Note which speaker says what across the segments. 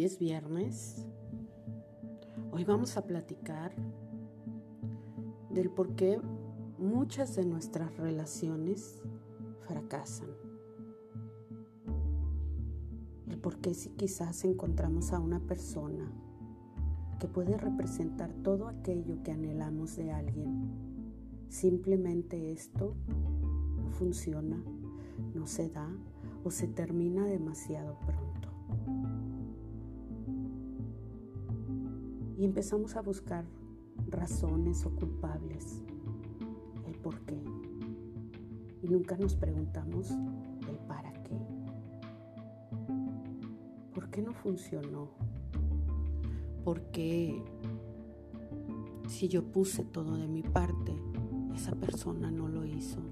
Speaker 1: Hoy es viernes. Hoy vamos a platicar del por qué muchas de nuestras relaciones fracasan. El por qué si quizás encontramos a una persona que puede representar todo aquello que anhelamos de alguien, simplemente esto no funciona, no se da o se termina demasiado pronto. Y empezamos a buscar razones o culpables, el por qué. Y nunca nos preguntamos el para qué. ¿Por qué no funcionó? ¿Por qué si yo puse todo de mi parte, esa persona no lo hizo?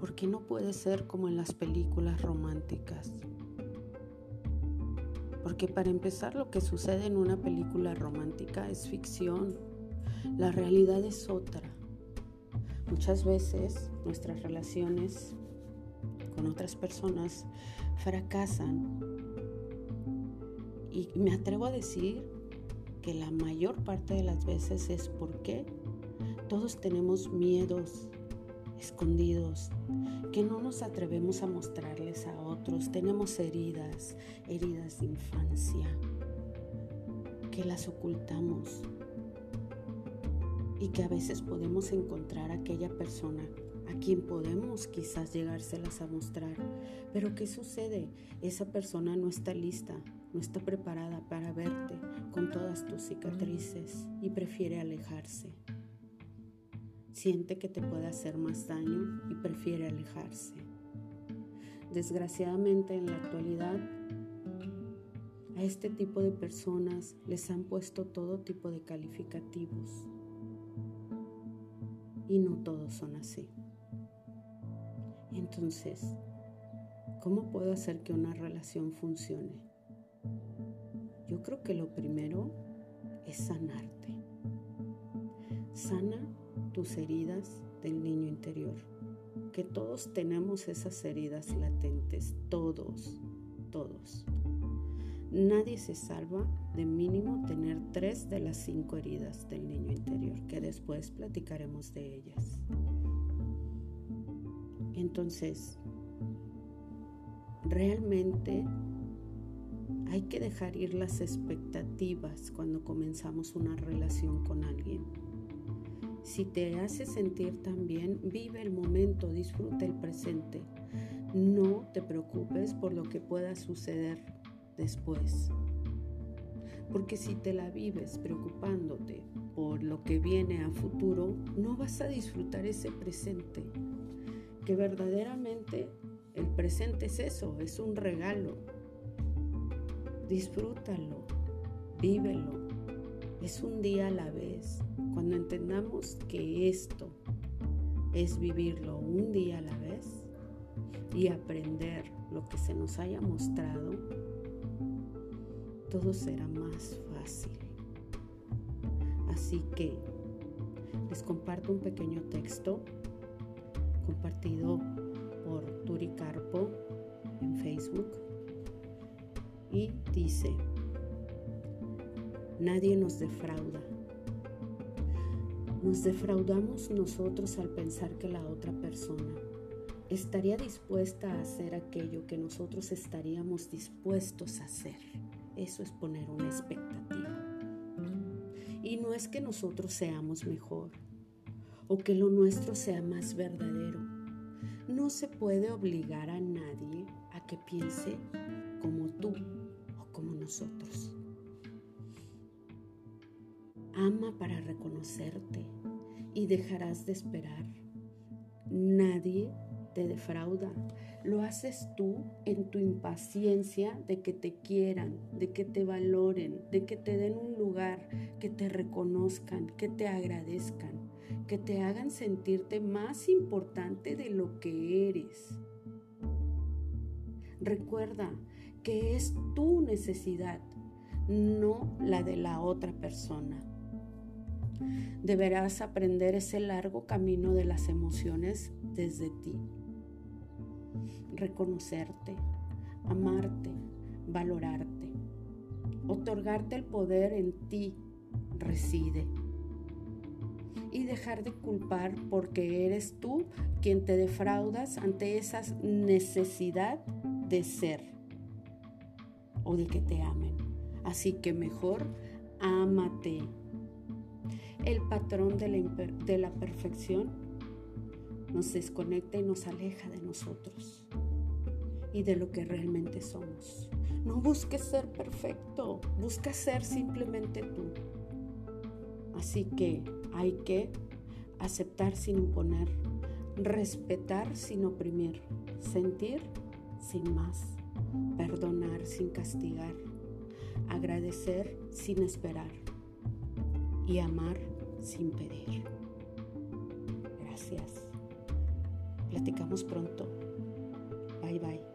Speaker 1: ¿Por qué no puede ser como en las películas románticas? Porque para empezar lo que sucede en una película romántica es ficción. La realidad es otra. Muchas veces nuestras relaciones con otras personas fracasan. Y me atrevo a decir que la mayor parte de las veces es porque todos tenemos miedos escondidos que no nos atrevemos a mostrarles a otros. Tenemos heridas, heridas de infancia, que las ocultamos y que a veces podemos encontrar a aquella persona a quien podemos quizás llegárselas a mostrar. Pero ¿qué sucede? Esa persona no está lista, no está preparada para verte con todas tus cicatrices y prefiere alejarse siente que te puede hacer más daño y prefiere alejarse. Desgraciadamente en la actualidad a este tipo de personas les han puesto todo tipo de calificativos y no todos son así. Entonces, ¿cómo puedo hacer que una relación funcione? Yo creo que lo primero es sanarte. Sana tus heridas del niño interior. Que todos tenemos esas heridas latentes, todos, todos. Nadie se salva de mínimo tener tres de las cinco heridas del niño interior, que después platicaremos de ellas. Entonces, realmente hay que dejar ir las expectativas cuando comenzamos una relación con alguien si te hace sentir tan bien, vive el momento, disfruta el presente. No te preocupes por lo que pueda suceder después. Porque si te la vives preocupándote por lo que viene a futuro, no vas a disfrutar ese presente. Que verdaderamente el presente es eso, es un regalo. Disfrútalo, vívelo, es un día a la vez. Cuando entendamos que esto es vivirlo un día a la vez y aprender lo que se nos haya mostrado, todo será más fácil. Así que les comparto un pequeño texto compartido por Turi Carpo en Facebook y dice, Nadie nos defrauda. Nos defraudamos nosotros al pensar que la otra persona estaría dispuesta a hacer aquello que nosotros estaríamos dispuestos a hacer. Eso es poner una expectativa. Y no es que nosotros seamos mejor o que lo nuestro sea más verdadero. No se puede obligar a nadie a que piense como tú o como nosotros. Ama para reconocerte y dejarás de esperar. Nadie te defrauda. Lo haces tú en tu impaciencia de que te quieran, de que te valoren, de que te den un lugar, que te reconozcan, que te agradezcan, que te hagan sentirte más importante de lo que eres. Recuerda que es tu necesidad, no la de la otra persona. Deberás aprender ese largo camino de las emociones desde ti. Reconocerte, amarte, valorarte. Otorgarte el poder en ti reside. Y dejar de culpar porque eres tú quien te defraudas ante esa necesidad de ser o de que te amen. Así que mejor ámate. El patrón de la, de la perfección nos desconecta y nos aleja de nosotros y de lo que realmente somos. No busques ser perfecto, busca ser simplemente tú. Así que hay que aceptar sin imponer, respetar sin oprimir, sentir sin más, perdonar sin castigar, agradecer sin esperar y amar sin pedir. Gracias. Platicamos pronto. Bye bye.